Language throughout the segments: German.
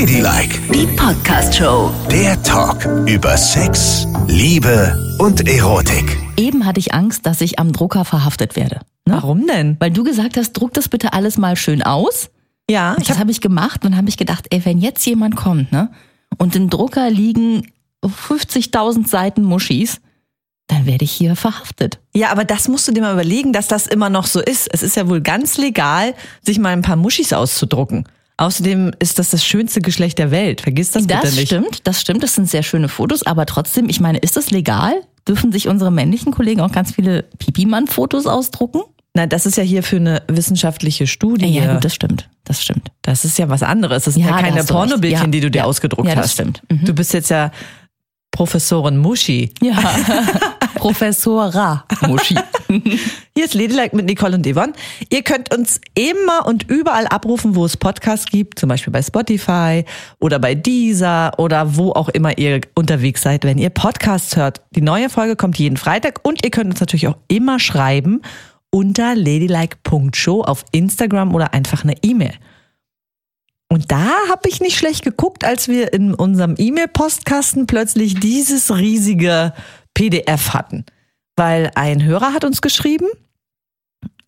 Ladylike, Die Podcast-Show. der Talk über Sex, Liebe und Erotik. Eben hatte ich Angst, dass ich am Drucker verhaftet werde. Ne? Warum denn? Weil du gesagt hast, druck das bitte alles mal schön aus. Ja, ich Das hab, habe ich gemacht und habe ich gedacht, ey, wenn jetzt jemand kommt, ne, und im Drucker liegen 50.000 Seiten Muschis, dann werde ich hier verhaftet. ja, aber das musst du dir mal überlegen, dass das immer noch so ist. Es ist ja wohl ganz legal, sich mal ein paar Muschis auszudrucken. Außerdem ist das das schönste Geschlecht der Welt. Vergiss das, Das bitte nicht. stimmt, das stimmt, das sind sehr schöne Fotos, aber trotzdem, ich meine, ist das legal? Dürfen sich unsere männlichen Kollegen auch ganz viele Pipi-Mann-Fotos ausdrucken? Nein, das ist ja hier für eine wissenschaftliche Studie. Ja, gut, das stimmt, das stimmt. Das ist ja was anderes. Das sind Ja, ja, keine hast. Pornobildchen, Ja. die du dir Ja. ausgedruckt Ja, das hast. stimmt. Mhm. Du bist jetzt ja Professorin Muschi. Ja, Professora Muschi. Hier ist Ladylike mit Nicole und Yvonne. Ihr könnt uns immer und überall abrufen, wo es Podcasts gibt, zum Beispiel bei Spotify oder bei Deezer oder wo auch immer ihr unterwegs seid, wenn ihr Podcasts hört. Die neue Folge kommt jeden Freitag und ihr könnt uns natürlich auch immer schreiben unter ladylike.show auf Instagram oder einfach eine E-Mail. Und da habe ich nicht schlecht geguckt, als wir in unserem E-Mail-Postkasten plötzlich dieses riesige PDF hatten. Weil ein Hörer hat uns geschrieben,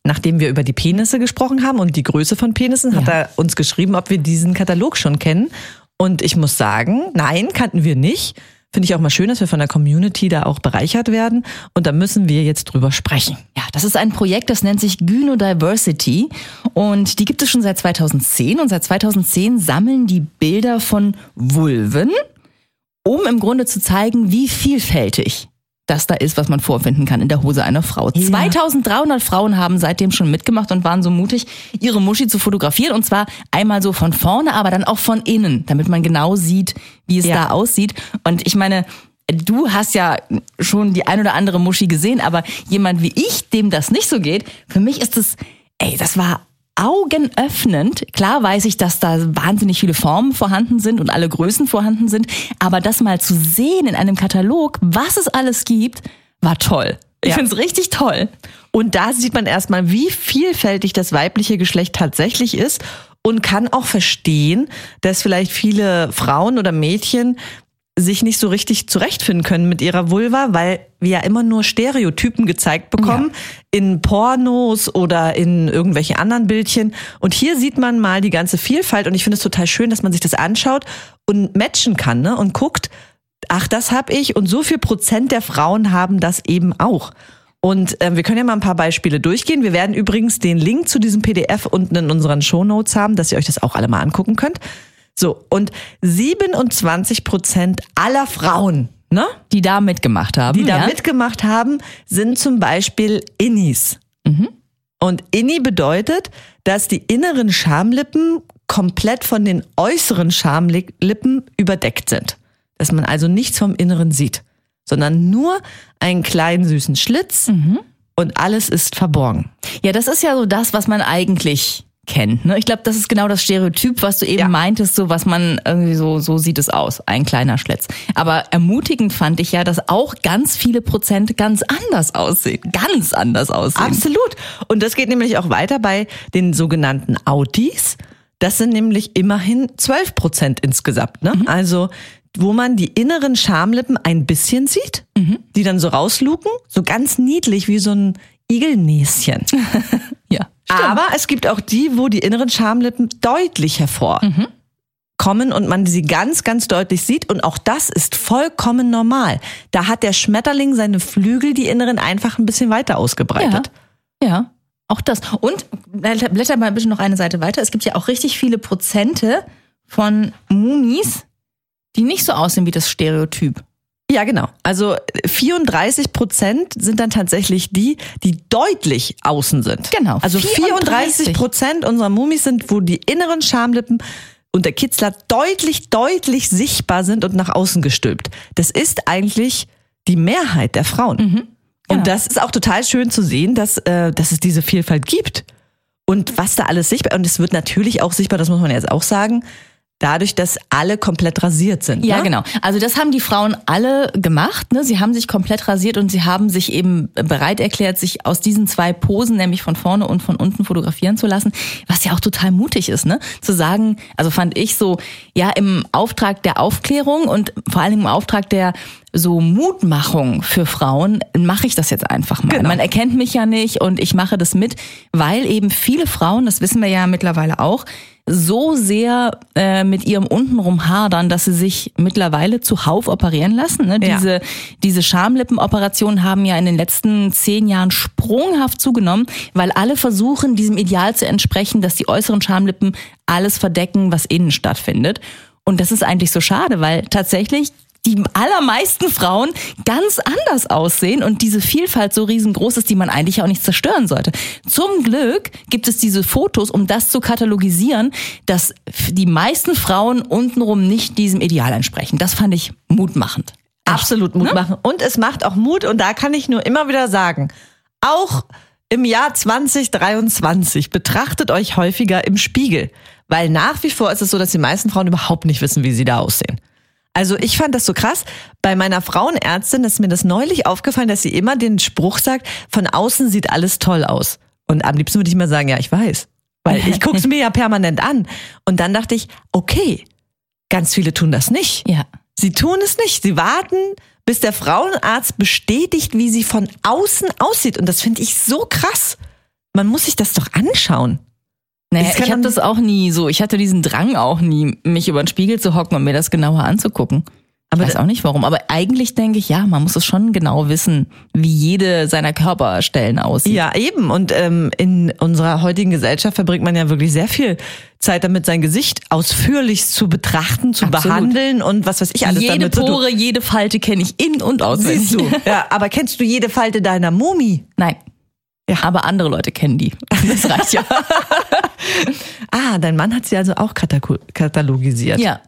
nachdem wir über die Penisse gesprochen haben und die Größe von Penissen, hat Ja. er uns geschrieben, ob wir diesen Katalog schon kennen. Und ich muss sagen, nein, kannten wir nicht. Finde ich auch mal schön, dass wir von der Community da auch bereichert werden. Und da müssen wir jetzt drüber sprechen. Ja, das ist ein Projekt, das nennt sich Gynodiversity und die gibt es schon seit 2010 und seit 2010 sammeln die Bilder von Vulven, um im Grunde zu zeigen, wie vielfältig das da ist, was man vorfinden kann in der Hose einer Frau. 2300 Frauen haben seitdem schon mitgemacht und waren so mutig, ihre Muschi zu fotografieren und zwar einmal so von vorne, aber dann auch von innen, damit man genau sieht, wie es Ja. da aussieht. Und ich meine, du hast ja schon die ein oder andere Muschi gesehen, aber jemand wie ich, dem das nicht so geht, für mich ist es, ey, das war augenöffnend. Klar weiß ich, dass da wahnsinnig viele Formen vorhanden sind und alle Größen vorhanden sind, aber das mal zu sehen in einem Katalog, was es alles gibt, war toll. Ich Ja. find's richtig toll. Und da sieht man erstmal, wie vielfältig das weibliche Geschlecht tatsächlich ist und kann auch verstehen, dass vielleicht viele Frauen oder Mädchen sich nicht so richtig zurechtfinden können mit ihrer Vulva, weil wir ja immer nur Stereotypen gezeigt bekommen in Pornos oder in irgendwelche anderen Bildchen. Und hier sieht man mal die ganze Vielfalt und ich finde es total schön, dass man sich das anschaut und matchen kann ne? und guckt, ach, das hab ich und so viel Prozent der Frauen haben das eben auch. Und äh, wir können ja mal ein paar Beispiele durchgehen. Wir werden übrigens den Link zu diesem PDF unten in unseren Shownotes haben, dass ihr euch das auch alle mal angucken könnt. So, und 27 Prozent aller Frauen, ne, Die da mitgemacht haben. die da ja? mitgemacht haben, sind zum Beispiel Innis. Und Inni bedeutet, dass die inneren Schamlippen komplett von den äußeren Schamlippen überdeckt sind. Dass man also nichts vom Inneren sieht, sondern nur einen kleinen süßen Schlitz und alles ist verborgen. Ja, das ist ja so das, was man eigentlich kennt. Ne? Ich glaube, das ist genau das Stereotyp, was du eben Ja. meintest, so was man irgendwie so, so sieht es aus, ein kleiner Schlitz. Aber ermutigend fand ich ja, dass auch ganz viele Prozent ganz anders aussehen. Ganz anders aussehen. Absolut. Und das geht nämlich auch weiter bei den sogenannten Autis. Das sind nämlich immerhin 12 Prozent insgesamt. Ne? Also wo man die inneren Schamlippen ein bisschen sieht, die dann so rausluken, so ganz niedlich wie so ein Igelnäschen. Ja. Aber es gibt auch die, wo die inneren Schamlippen deutlich hervorkommen und man sie ganz, ganz deutlich sieht. Und auch das ist vollkommen normal. Da hat der Schmetterling seine Flügel, die inneren, einfach ein bisschen weiter ausgebreitet. Ja, ja, auch das. Und blätter blätter mal bitte noch eine Seite weiter. Es gibt ja auch richtig viele Prozente von Mumis, die nicht so aussehen wie das Stereotyp. Ja, genau. Also 34 Prozent sind dann tatsächlich die, die deutlich außen sind. Genau, Also 34 Prozent unserer Mumis sind, wo die inneren Schamlippen und der Kitzler deutlich, deutlich sichtbar sind und nach außen gestülpt. Das ist eigentlich die Mehrheit der Frauen. genau. Und das ist auch total schön zu sehen, dass, äh, dass es diese Vielfalt gibt. Und was da alles sichtbar, und es wird natürlich auch sichtbar, das muss man jetzt auch sagen, dadurch, dass alle komplett rasiert sind. Ja, ne? genau. Also das haben die Frauen alle gemacht. Ne? Sie haben sich komplett rasiert und sie haben sich eben bereit erklärt, sich aus diesen zwei Posen, nämlich von vorne und von unten fotografieren zu lassen, was ja auch total mutig ist, ne? Zu sagen, also fand ich so, ja, im Auftrag der Aufklärung und vor allem im Auftrag der so Mutmachung für Frauen mache ich das jetzt einfach mal. Genau. Man erkennt mich ja nicht und ich mache das mit, weil eben viele Frauen, das wissen wir ja mittlerweile auch, so sehr äh, mit ihrem untenrum hadern, dass sie sich mittlerweile zuhauf operieren lassen. Ne? Ja. Diese, diese Schamlippenoperationen haben ja in den letzten zehn Jahren sprunghaft zugenommen, weil alle versuchen, diesem Ideal zu entsprechen, dass die äußeren Schamlippen alles verdecken, was innen stattfindet. Und das ist eigentlich so schade, weil tatsächlich die allermeisten Frauen ganz anders aussehen und diese Vielfalt so riesengroß ist, die man eigentlich auch nicht zerstören sollte. Zum Glück gibt es diese Fotos, um das zu katalogisieren, dass die meisten Frauen untenrum nicht diesem Ideal entsprechen. Das fand ich mutmachend. Absolut Mut machen. Und es macht auch Mut und da kann ich nur immer wieder sagen, auch im Jahr 2023 betrachtet euch häufiger im Spiegel, weil nach wie vor ist es so, dass die meisten Frauen überhaupt nicht wissen, wie sie da aussehen. Also ich fand das so krass. Bei meiner Frauenärztin ist mir das neulich aufgefallen, dass sie immer den Spruch sagt, von außen sieht alles toll aus. Und am liebsten würde ich mal sagen, ja, ich weiß. Weil ich gucke es mir ja permanent an. Und dann dachte ich, okay, ganz viele tun das nicht. Ja. Sie tun es nicht. Sie warten, bis der Frauenarzt bestätigt, wie sie von außen aussieht. Und das finde ich so krass. Man muss sich das doch anschauen. Naja, ich habe das auch nie so. Ich hatte diesen Drang auch nie, mich über den Spiegel zu hocken und mir das genauer anzugucken. Aber ich weiß auch nicht warum. Aber eigentlich denke ich, ja, man muss es schon genau wissen, wie jede seiner Körperstellen aussieht. Ja, eben. Und ähm, in unserer heutigen Gesellschaft verbringt man ja wirklich sehr viel Zeit damit, sein Gesicht ausführlich zu betrachten, zu Absolut. behandeln und was weiß ich alles jede damit tun. Pore, jede Falte kenne ich in- und auswendig. Siehst du. Ja, aber kennst du jede Falte deiner Mumie? Nein. Ja. Aber andere Leute kennen die. Das reicht ja. Ah, dein Mann hat sie also auch katalogisiert. ja.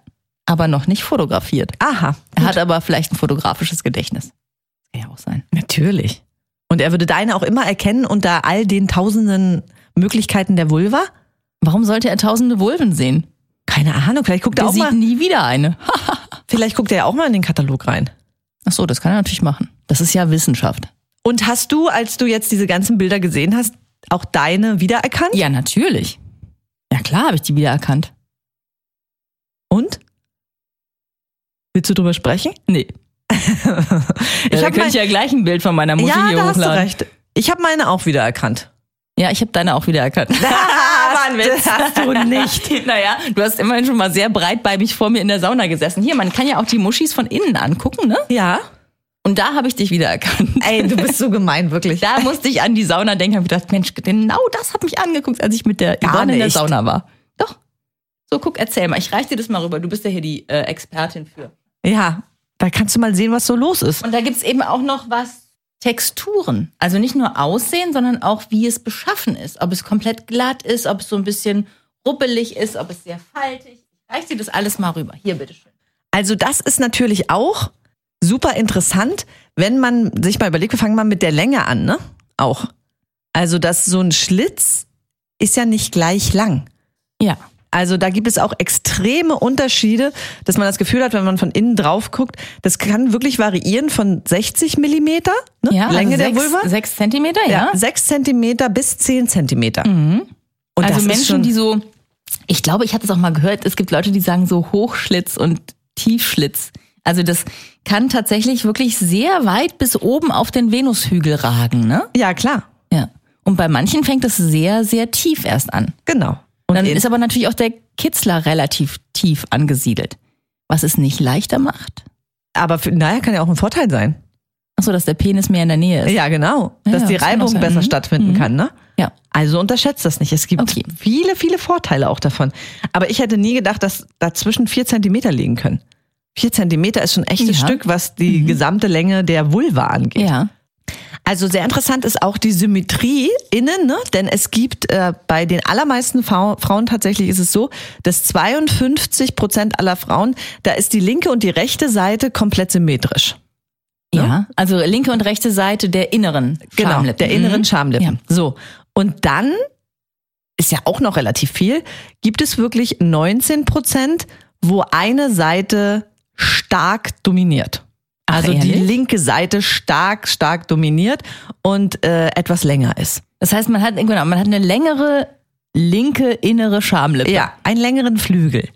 Aber noch nicht fotografiert. Aha. Er hat aber vielleicht ein fotografisches Gedächtnis. Kann ja auch sein. Natürlich. Und er würde deine auch immer erkennen unter all den tausenden Möglichkeiten der Vulva? Warum sollte er tausende Vulven sehen? Keine Ahnung, vielleicht guckt er auch sieht mal, nie wieder eine. vielleicht guckt er ja auch mal in den Katalog rein. Ach so, das kann er natürlich machen. Das ist ja Wissenschaft. Und hast du, als du jetzt diese ganzen Bilder gesehen hast, auch deine wiedererkannt? Ja, natürlich. Ja, klar habe ich die wiedererkannt. Und? Willst du drüber sprechen? Nee. Ich ja, da könnte mein- ich ja gleich ein Bild von meiner Mutter Ja, hier da hast du hochladen. recht. Ich habe meine auch wiedererkannt. Ja, ich habe deine auch wiedererkannt. Mann, das hast du nicht. naja, du hast immerhin schon mal sehr breitbeibig vor mir in der Sauna gesessen. Hier, man kann ja auch die Muschis von innen angucken, ne? Ja. Und da habe ich dich wiedererkannt. Ey, du bist so gemein, wirklich. Da musste ich an die Sauna denken, habe gedacht, Mensch, genau das hat mich angeguckt, als ich mit der Gar Yvonne in der nicht. Sauna war. Doch. So, guck, erzähl mal. Ich reich dir das mal rüber. Du bist ja hier die äh, Expertin für. Ja, da kannst du mal sehen, was so los ist. Und da gibt's eben auch noch was Texturen. Also nicht nur Aussehen, sondern auch, wie es beschaffen ist. Ob es komplett glatt ist, ob es so ein bisschen ruppelig ist, ob es sehr faltig. Ich reich dir das alles mal rüber. Hier, bitteschön. Also das ist natürlich auch super interessant, wenn man sich mal überlegt, wir fangen mal mit der Länge an, ne? Auch. Also dass so ein Schlitz ist ja nicht gleich lang. Ja. Also da gibt es auch extreme Unterschiede, dass man das Gefühl hat, wenn man von innen drauf guckt, das kann wirklich variieren von 60 Millimeter, ne? Ja, Länge also der sechs, Vulva, Sechs Zentimeter, ja. ja, 6 Zentimeter bis 10 Zentimeter. Und also Menschen, die so, ich glaube, ich hatte es auch mal gehört, es gibt Leute, die sagen so Hochschlitz und Tiefschlitz. Also das kann tatsächlich wirklich sehr weit bis oben auf den Venushügel ragen, ne? ja klar, Ja. Und bei manchen fängt es sehr, sehr tief erst an. genau. Und Dann ist aber natürlich auch der Kitzler relativ tief angesiedelt. Was es nicht leichter macht. aber für, naja, kann ja auch ein Vorteil sein. Achso, dass der Penis mehr in der Nähe ist. Ja, genau. Ja, dass ja, die das Reibung besser Mhm. stattfinden Mhm. kann, ne? Ja. Also unterschätzt das nicht. Es gibt Okay. viele, viele Vorteile auch davon. Aber ich hätte nie gedacht, dass dazwischen vier Zentimeter liegen können. Vier Zentimeter ist schon ein echtes Ja. Stück, was die gesamte Länge der Vulva angeht. Ja. Also sehr interessant ist auch die Symmetrie innen, ne? denn es gibt äh, bei den allermeisten Frau, Frauen tatsächlich ist es so, dass 52 Prozent aller Frauen, da ist die linke und die rechte Seite komplett symmetrisch. Ja. Also linke und rechte Seite der inneren Genau, Schamlippen. der inneren Mhm. Schamlippen. So. Und dann ist ja auch noch relativ viel, gibt es wirklich 19 Prozent, wo eine Seite stark dominiert. Ach, Also die ehrlich? linke Seite stark, stark dominiert und äh, etwas länger ist. Das heißt, man hat, genau, man hat eine längere linke innere Schamlippe. Ja, einen längeren Flügel.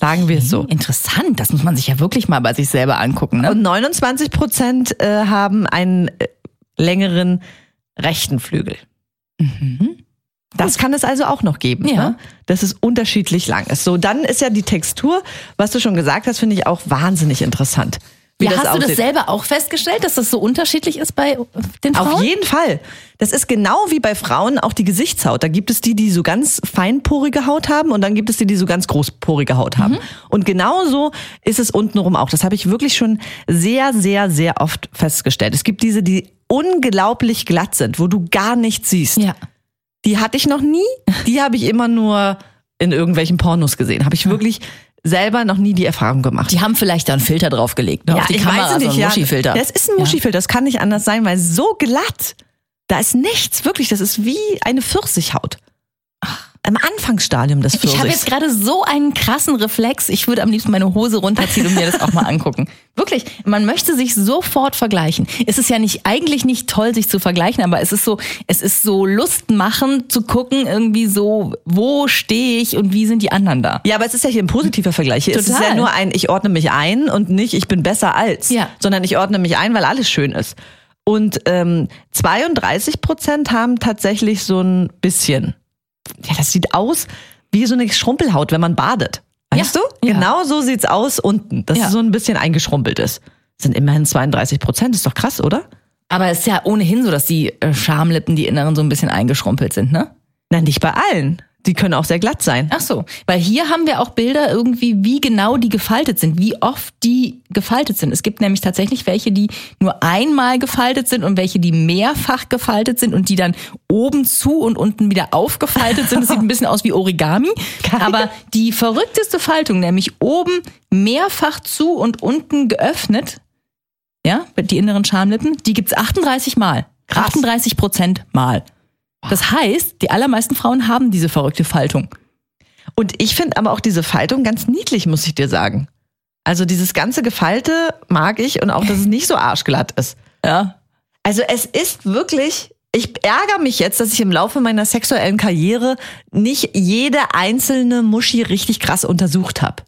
Sagen wir es so. Interessant, das muss man sich ja wirklich mal bei sich selber angucken. Ne? Und 29 Prozent äh, haben einen äh, längeren rechten Flügel. Das kann es also auch noch geben, Ja. ne? dass es unterschiedlich lang ist. So, dann ist ja die Textur, was du schon gesagt hast, finde ich auch wahnsinnig interessant. Wie Ja, hast du das aussieht. selber auch festgestellt, dass das so unterschiedlich ist bei den Frauen? Auf jeden Fall. Das ist genau wie bei Frauen auch die Gesichtshaut. Da gibt es die, die so ganz feinporige Haut haben und dann gibt es die, die so ganz großporige Haut haben. Und genauso ist es untenrum auch. Das habe ich wirklich schon sehr, sehr, sehr oft festgestellt. Es gibt diese, die unglaublich glatt sind, wo du gar nichts siehst. Ja. Die hatte ich noch nie. Die habe ich immer nur in irgendwelchen Pornos gesehen. Habe ich wirklich selber noch nie die Erfahrung gemacht. Die haben vielleicht da einen Filter draufgelegt. Ne? Auf die ich Kamera, weiß es so nicht, einen ja. Muschifilter. Das ist ein Muschifilter, das kann nicht anders sein, weil so glatt, da ist nichts, wirklich, das ist wie eine Pfirsichhaut. Im Anfangsstadium des Ich Pfirsichs. habe jetzt gerade so einen krassen Reflex. Ich würde am liebsten meine Hose runterziehen und mir das auch mal angucken. Wirklich, man möchte sich sofort vergleichen. Es ist ja nicht eigentlich nicht toll, sich zu vergleichen, aber es ist so, es ist so lustmachend zu gucken, irgendwie so, wo stehe ich und wie sind die anderen da? ja, aber es ist ja hier ein positiver Vergleich. Hier ist es Total. ja nur ein, ich ordne mich ein und nicht, ich bin besser als, Ja. sondern ich ordne mich ein, weil alles schön ist. Und ähm, 32 Prozent haben tatsächlich so ein bisschen, ja, das sieht aus wie so eine Schrumpelhaut, wenn man badet. Weißt Ja. du? Ja. Genau so sieht's aus unten, dass Ja. es so ein bisschen eingeschrumpelt ist. Das sind immerhin 32 Prozent, ist doch krass, oder? Aber es ist ja ohnehin so, dass die äh, Schamlippen, die inneren, so ein bisschen eingeschrumpelt sind, ne? Nein, nicht bei allen. Die können auch sehr glatt sein. Ach so, weil hier haben wir auch Bilder irgendwie, wie genau die gefaltet sind, wie oft die gefaltet sind. Es gibt nämlich tatsächlich welche, die nur einmal gefaltet sind und welche, die mehrfach gefaltet sind und die dann oben zu und unten wieder aufgefaltet sind. Das sieht ein bisschen aus wie Origami. Geil. Aber die verrückteste Faltung, nämlich oben mehrfach zu und unten geöffnet, ja, die inneren Schamlippen, die gibt's 38 Mal. Krass. 38 Prozent Mal. Das heißt, die allermeisten Frauen haben diese verrückte Faltung. Und ich finde aber auch diese Faltung ganz niedlich, muss ich dir sagen. Also dieses ganze Gefalte mag ich und auch, dass es nicht so arschglatt ist. Ja. Also es ist wirklich, ich ärgere mich jetzt, dass ich im Laufe meiner sexuellen Karriere nicht jede einzelne Muschi richtig krass untersucht habe.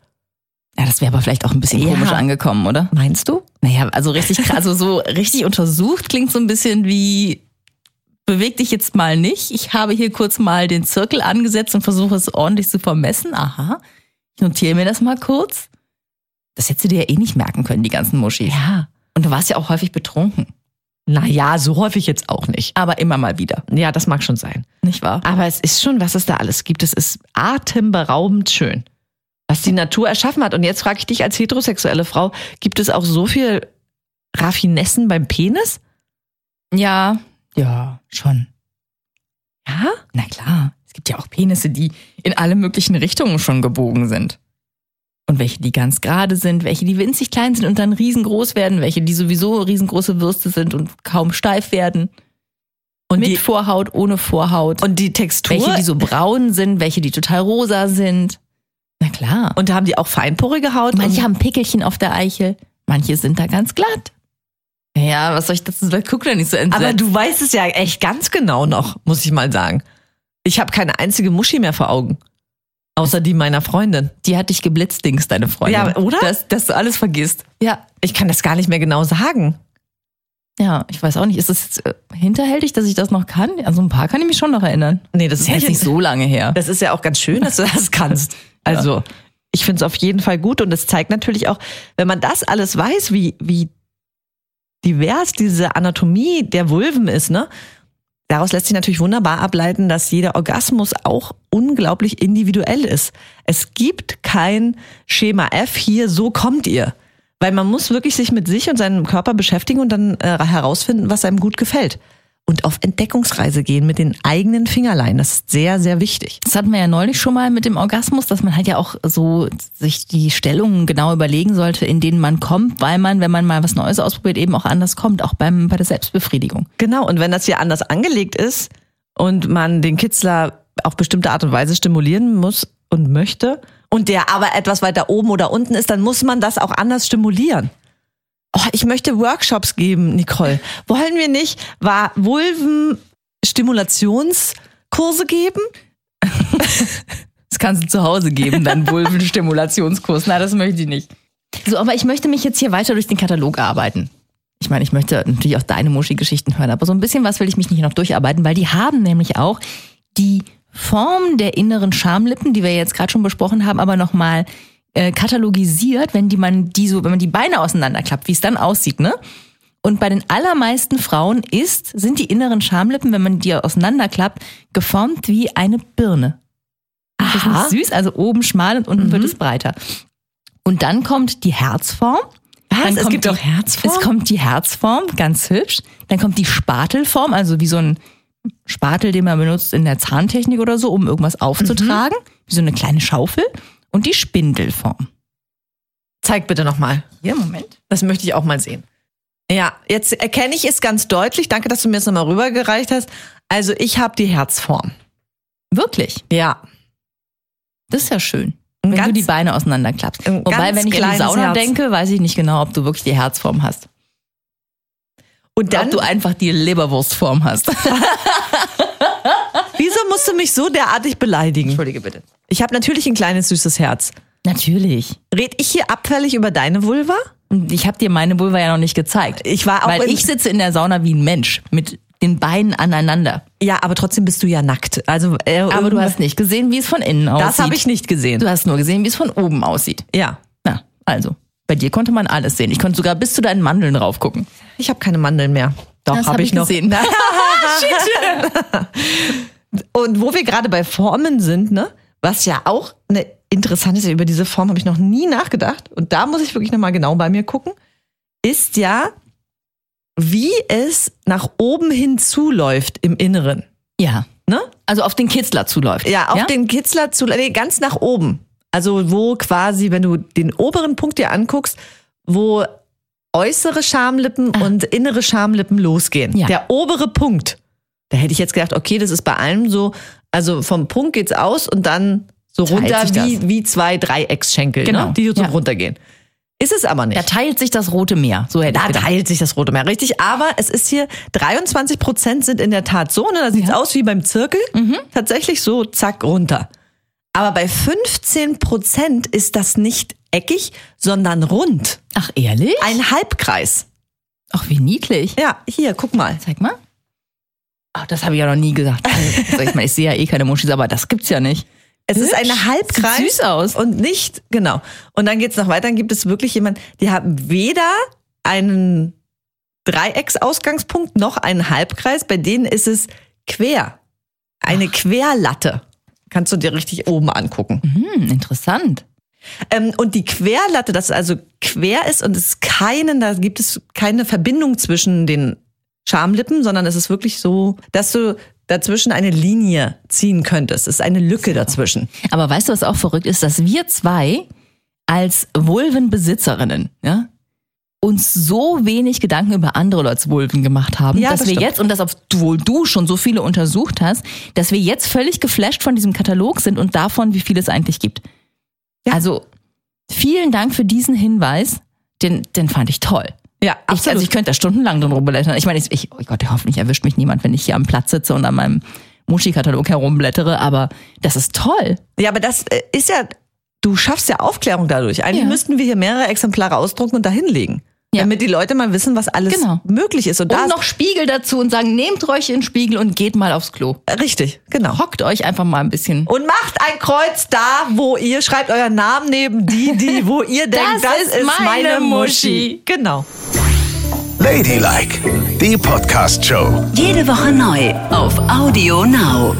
Ja, das wäre aber vielleicht auch ein bisschen Ja. komisch angekommen, oder? Meinst du? Naja, also richtig krass, also so richtig untersucht klingt so ein bisschen wie, beweg dich jetzt mal nicht. Ich habe hier kurz mal den Zirkel angesetzt und versuche es ordentlich zu vermessen. Aha. Ich notiere mir das mal kurz. Das hättest du dir ja eh nicht merken können, die ganzen Muschis. Ja. Und du warst ja auch häufig betrunken. Naja, so häufig jetzt auch nicht. Aber immer mal wieder. Ja, das mag schon sein. Nicht wahr? Aber es ist schon, was es da alles gibt. Es ist atemberaubend schön, was die Natur erschaffen hat. Und jetzt frage ich dich als heterosexuelle Frau, gibt es auch so viel Raffinessen beim Penis? Ja. Ja, schon. Ja? Na klar. Es gibt ja auch Penisse, die in alle möglichen Richtungen schon gebogen sind. Und welche, die ganz gerade sind, welche, die winzig klein sind und dann riesengroß werden, welche, die sowieso riesengroße Würste sind und kaum steif werden. Und Mit die, Vorhaut, ohne Vorhaut. und die Textur? welche, die so braun sind, welche, die total rosa sind. Na klar. und haben die auch feinporige Haut? manche haben Pickelchen auf der Eichel, manche sind da ganz glatt. Ja, was soll ich dazu sagen? Guck da nicht so entsetzt. aber du weißt es ja echt ganz genau noch, muss ich mal sagen. Ich habe keine einzige Muschi mehr vor Augen. Außer die meiner Freundin. die hat dich geblitzt, Dings, deine Freundin. Ja, oder? Dass, dass du alles vergisst. Ja. Ich kann das gar nicht mehr genau sagen. Ja, ich weiß auch nicht. Ist es jetzt äh, hinterhältig, dass ich das noch kann? Also ein paar kann ich mich schon noch erinnern. Nee, das Das ist ja jetzt nicht so lange her. Das ist ja auch ganz schön, dass du das kannst. Also, ich finde es auf jeden Fall gut und es zeigt natürlich auch, wenn man das alles weiß, wie, wie divers diese Anatomie der Vulven ist, ne? Daraus lässt sich natürlich wunderbar ableiten, dass jeder Orgasmus auch unglaublich individuell ist. Es gibt kein Schema F hier, so kommt ihr. Weil man muss wirklich sich mit sich und seinem Körper beschäftigen und dann äh, herausfinden, was einem gut gefällt. Und auf Entdeckungsreise gehen mit den eigenen Fingerlein. Das ist sehr, sehr wichtig. Das hatten wir ja neulich schon mal mit dem Orgasmus, dass man halt ja auch so sich die Stellungen genau überlegen sollte, in denen man kommt, weil man, wenn man mal was Neues ausprobiert, eben auch anders kommt, auch beim, bei der Selbstbefriedigung. Genau, und wenn das hier anders angelegt ist und man den Kitzler auf bestimmte Art und Weise stimulieren muss und möchte und der aber etwas weiter oben oder unten ist, dann muss man das auch anders stimulieren. Oh, ich möchte Workshops geben, Nicole. Wollen wir nicht war Vulven Stimulationskurse geben? Das kannst du zu Hause geben, dann Vulvenstimulationskurs. Nein, das möchte ich nicht. So, aber ich möchte mich jetzt hier weiter durch den Katalog arbeiten. Ich meine, ich möchte natürlich auch deine Muschi-Geschichten hören, aber so ein bisschen was will ich mich nicht noch durcharbeiten, weil die haben nämlich auch die Form der inneren Schamlippen, die wir jetzt gerade schon besprochen haben, aber nochmal äh, katalogisiert, wenn die man die so, wenn man die Beine auseinanderklappt, wie es dann aussieht, ne? Und bei den allermeisten Frauen ist, sind die inneren Schamlippen, wenn man die auseinanderklappt, geformt wie eine Birne. Das ist Aha. nicht süß, also oben schmal und unten wird es breiter. Und dann kommt die Herzform. Was? Es kommt gibt die, auch Herzform? Es kommt die Herzform, ganz hübsch. Dann kommt die Spatelform, also wie so ein Spatel, den man benutzt in der Zahntechnik oder so, um irgendwas aufzutragen. Wie so eine kleine Schaufel. Und die Spindelform. Zeig bitte nochmal. Hier, Moment. Das möchte ich auch mal sehen. Ja, jetzt erkenne ich es ganz deutlich. Danke, dass du mir das nochmal rübergereicht hast. Also ich habe die Herzform. Wirklich. Ja. Das ist ja schön. Wenn ganz- du die Beine auseinanderklappst. ein Wobei, wenn ich an die Sauna Herz. denke, weiß ich nicht genau, ob du wirklich die Herzform hast. Und dann, ob du einfach die Leberwurstform hast. wieso musst du mich so derartig beleidigen? Entschuldige bitte. Ich habe natürlich ein kleines süßes Herz. Natürlich. Red ich hier abfällig über deine Vulva? Ich habe dir meine Vulva ja noch nicht gezeigt. Ich war auch Weil ich sitze in der Sauna wie ein Mensch mit den Beinen aneinander. Ja, aber trotzdem bist du ja nackt. Also, äh, Aber du hast nicht gesehen, wie es von innen aussieht. das habe ich nicht gesehen. Du hast nur gesehen, wie es von oben aussieht. ja, Na, also. Bei dir konnte man alles sehen. Ich konnte sogar bis zu deinen Mandeln drauf gucken. ich habe keine Mandeln mehr. Doch, habe hab ich, ich noch. gesehen. Und wo wir gerade bei Formen sind, ne? Was ja auch eine interessante ist, über diese Form habe ich noch nie nachgedacht. Und da muss ich wirklich nochmal genau bei mir gucken, ist ja, wie es nach oben hin zuläuft im Inneren. Ja. Ne? Also auf den Kitzler zuläuft. Ja, auf den Kitzler zu, nee, ganz nach oben. Also wo quasi, wenn du den oberen Punkt dir anguckst, wo äußere Schamlippen und innere Schamlippen losgehen. Ah. Ja. Der obere Punkt. Da hätte ich jetzt gedacht, okay, das ist bei allem so, also vom Punkt geht's aus und dann so Teilt runter wie, wie zwei Dreiecksschenkel, Genau. ne? die so Ja. runtergehen. Ist es aber nicht. Da teilt sich das Rote Meer. So hätte Da ich teilt sich das Rote Meer, richtig. Aber es ist hier, 23 Prozent sind in der Tat so, ne? da sieht's aus wie beim Zirkel. Mhm. Tatsächlich so, zack, runter. Aber bei 15 Prozent ist das nicht eckig, sondern rund. Ach, ehrlich? Ein Halbkreis. Ach, wie niedlich. Ja, hier, guck mal. Zeig mal. Ach, das habe ich ja noch nie gesagt. Also, ich meine, ich sehe ja eh keine Muschis, aber das gibt's ja nicht. Es ist Hübsch. ein Halbkreis. Sieht süß aus. Und nicht, genau. Und dann geht's noch weiter, dann gibt es wirklich jemand, die haben weder einen Dreiecksausgangspunkt noch einen Halbkreis. Bei denen ist es quer. Eine Querlatte. Kannst du dir richtig oben angucken. Hm, interessant. Ähm, und die Querlatte, das also quer ist und es keinen, da gibt es keine Verbindung zwischen den Schamlippen, sondern es ist wirklich so, dass du dazwischen eine Linie ziehen könntest. Es ist eine Lücke dazwischen. Aber weißt du, was auch verrückt ist, dass wir zwei als Vulvenbesitzerinnen, ja, uns so wenig Gedanken über andere Leute's Vulven gemacht haben, Ja, dass das wir stimmt. jetzt, und das obwohl du schon so viele untersucht hast, dass wir jetzt völlig geflasht von diesem Katalog sind und davon, wie viel es eigentlich gibt. Ja. Also, vielen Dank für diesen Hinweis, den, den fand ich toll. Ja, Ich, also ich könnte da stundenlang drin rumblättern. Ich meine, ich, ich, oh Gott, hoffentlich erwischt mich niemand, wenn ich hier am Platz sitze und an meinem Muschi-Katalog herumblättere, aber das ist toll. Ja, aber das äh, ist ja, du schaffst ja Aufklärung dadurch. Eigentlich Ja. müssten wir hier mehrere Exemplare ausdrucken und da hinlegen. Ja. Damit die Leute mal wissen, was alles Genau. möglich ist. Und, da Und noch Spiegel dazu und sagen, nehmt euch in den Spiegel und geht mal aufs Klo. richtig, genau. Hockt euch einfach mal ein bisschen. Und macht ein Kreuz da, wo ihr schreibt euren Namen neben die, die, wo ihr denkt, das, ist ist meine, meine Muschi. Muschi. Genau. Ladylike, die Podcast-Show. Jede Woche neu auf Audio Now.